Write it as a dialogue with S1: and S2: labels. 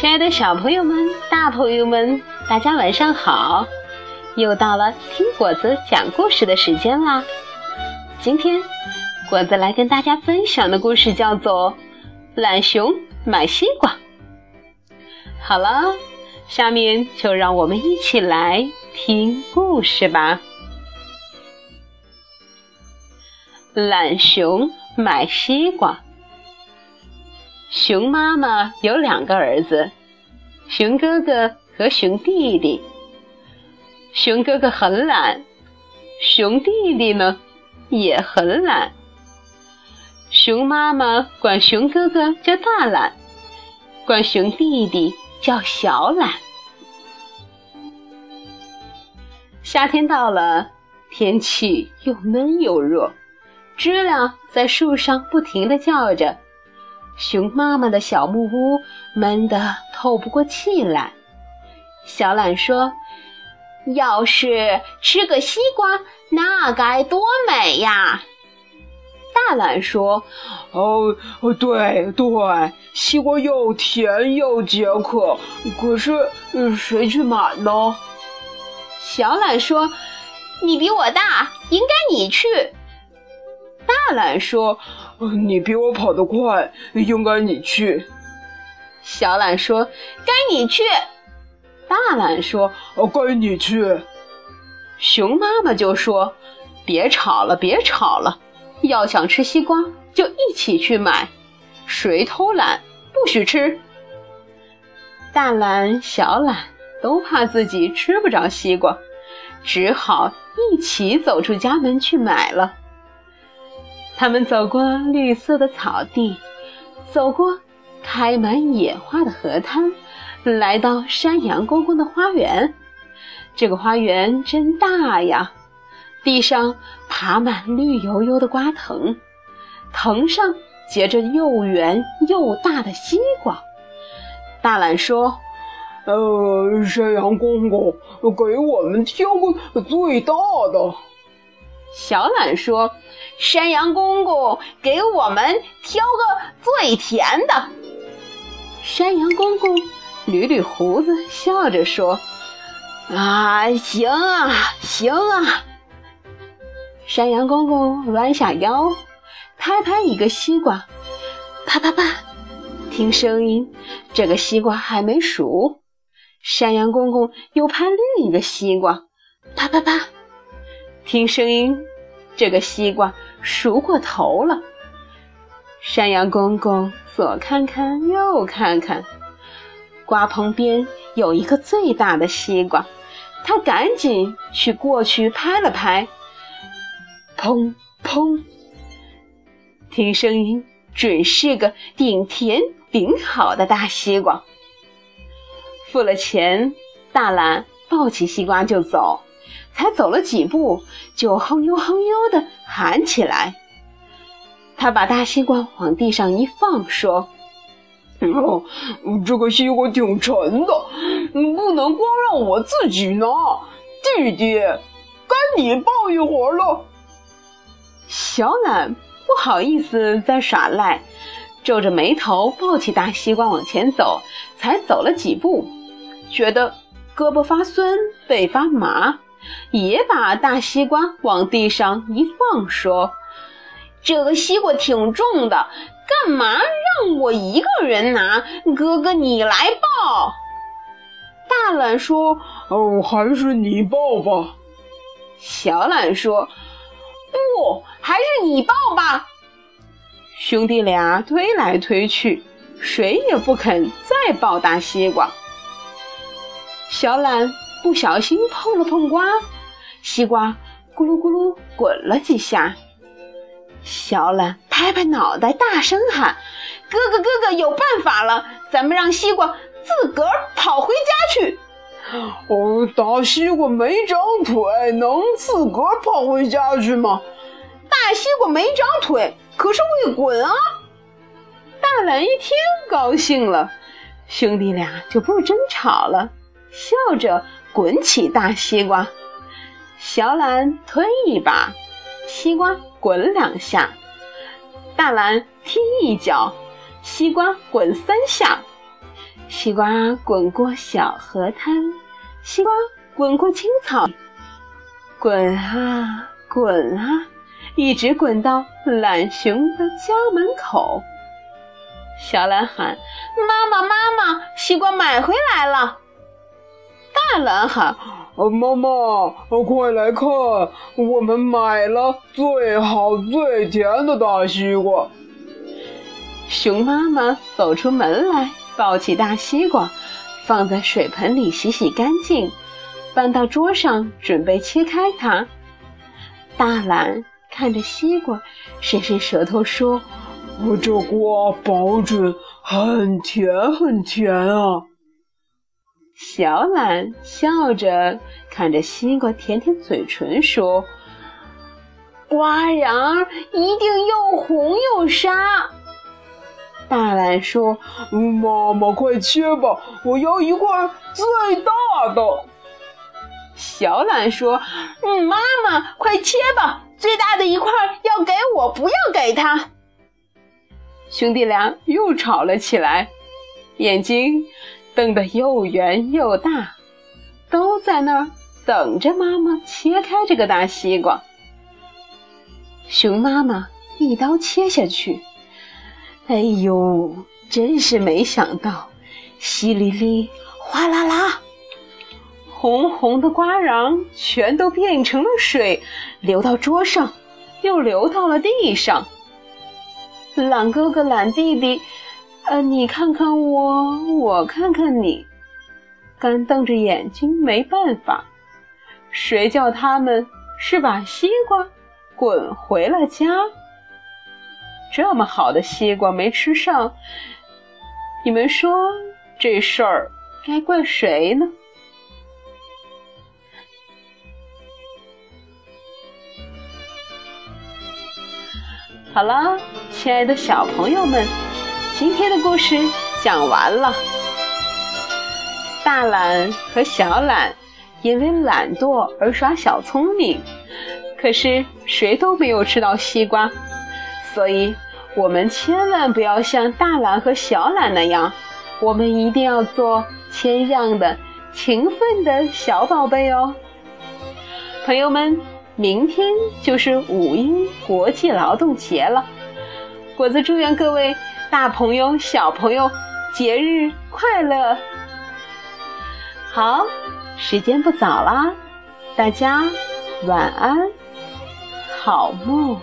S1: 亲爱的小朋友们、大朋友们，大家晚上好！又到了听果子讲故事的时间啦。今天果子来跟大家分享的故事叫做《懒熊买西瓜》。好了，下面就让我们一起来听故事吧。懒熊买西瓜。熊妈妈有两个儿子，熊哥哥和熊弟弟。熊哥哥很懒，熊弟弟呢也很懒。熊妈妈管熊哥哥叫大懒，管熊弟弟叫小懒。夏天到了，天气又闷又热，知了在树上不停地叫着。熊妈妈的小木屋闷得透不过气来。小懒说：“要是吃个西瓜，那该多美呀！”大懒说：“
S2: 哦，对对，西瓜又甜又解渴。可是谁去买呢？”
S1: 小懒说：“你比我大，应该你去。”大懒说。
S2: 你比我跑得快，应该你去。
S1: 小懒说：“该你去。”大懒说：“
S2: 该你去。”
S1: 熊妈妈就说：“别吵了，别吵了，要想吃西瓜就一起去买，谁偷懒不许吃。”大懒、小懒都怕自己吃不着西瓜，只好一起走出家门去买了。他们走过绿色的草地，走过开满野花的河滩，来到山羊公公的花园。这个花园真大呀！地上爬满绿油油的瓜藤，藤上结着又圆又大的西瓜。大懒说：“
S2: 呃，山羊公公，给我们挑个最大的。”
S1: 小懒说：“山羊公公，给我们挑个最甜的。”山羊公公捋捋胡子，笑着说：“啊，行啊，行啊。”山羊公公弯下腰，拍拍一个西瓜，啪啪啪，听声音，这个西瓜还没熟。山羊公公又拍另一个西瓜，啪啪啪。听声音，这个西瓜熟过头了。山羊公公左看看，右看看，瓜棚边有一个最大的西瓜，他赶紧去过去拍了拍，砰砰！听声音，准是个顶甜顶好的大西瓜。付了钱，大懒抱起西瓜就走。才走了几步，就哼悠哼悠的喊起来。他把大西瓜往地上一放，说：“
S2: 哦，这个西瓜挺沉的，不能光让我自己拿。弟弟，该你抱一会儿了。”
S1: 小懒不好意思再耍赖，皱着眉头抱起大西瓜往前走。才走了几步，觉得胳膊发酸，背发麻。也把大西瓜往地上一放，说：“这个西瓜挺重的，干嘛让我一个人拿？哥哥，你来抱。”大懒说：“
S2: 哦，还是你抱吧。”
S1: 小懒说：“不，还是你抱吧。”兄弟俩推来推去，谁也不肯再抱大西瓜。小懒。不小心碰了碰瓜，西瓜咕噜咕噜滚了几下。小懒拍拍脑袋，大声喊：“哥哥，哥哥，有办法了！咱们让西瓜自个儿跑回家去。”
S2: 哦，大西瓜没长腿，能自个儿跑回家去吗？
S1: 大西瓜没长腿，可是会滚啊！大懒一听高兴了，兄弟俩就不争吵了，笑着。滚起大西瓜，小懒推一把，西瓜滚两下；大懒踢一脚，西瓜滚三下。西瓜滚过小河滩，西瓜滚过青草，滚啊滚啊，一直滚到懒熊的家门口。小懒喊：“妈妈，妈妈，西瓜买回来了。”大懒喊：“
S2: 妈妈，快来看，我们买了最好最甜的大西瓜。”
S1: 熊妈妈走出门来，抱起大西瓜，放在水盆里洗洗干净，搬到桌上准备切开它。大懒看着西瓜，伸伸舌头说：“
S2: 我这瓜保准很甜很甜啊。”
S1: 小懒笑着看着西瓜，舔舔嘴唇说：“瓜瓤一定又红又沙。”大懒说：“
S2: 妈妈，快切吧，我要一块最大的。”
S1: 小懒说：“嗯，妈妈，快切吧，最大的一块要给我，不要给他。”兄弟俩又吵了起来，眼睛瞪得又圆又大，都在那儿等着妈妈切开这个大西瓜。熊妈妈一刀切下去。哎呦，真是没想到！淅沥沥，哗啦啦，红红的瓜瓤全都变成了水，流到桌上，又流到了地上。懒哥哥、懒弟弟，呃，你看看我，我看看你，干瞪着眼睛，没办法。谁叫他们是把西瓜滚回了家？这么好的西瓜没吃上，你们说这事儿该怪谁呢？好了，亲爱的小朋友们，今天的故事讲完了。大懒和小懒因为懒惰而耍小聪明，可是谁都没有吃到西瓜。所以，我们千万不要像大懒和小懒那样，我们一定要做谦让的、勤奋的小宝贝哦。朋友们，明天就是五一国际劳动节了，果子祝愿各位大朋友、小朋友节日快乐。好，时间不早了，大家晚安，好梦。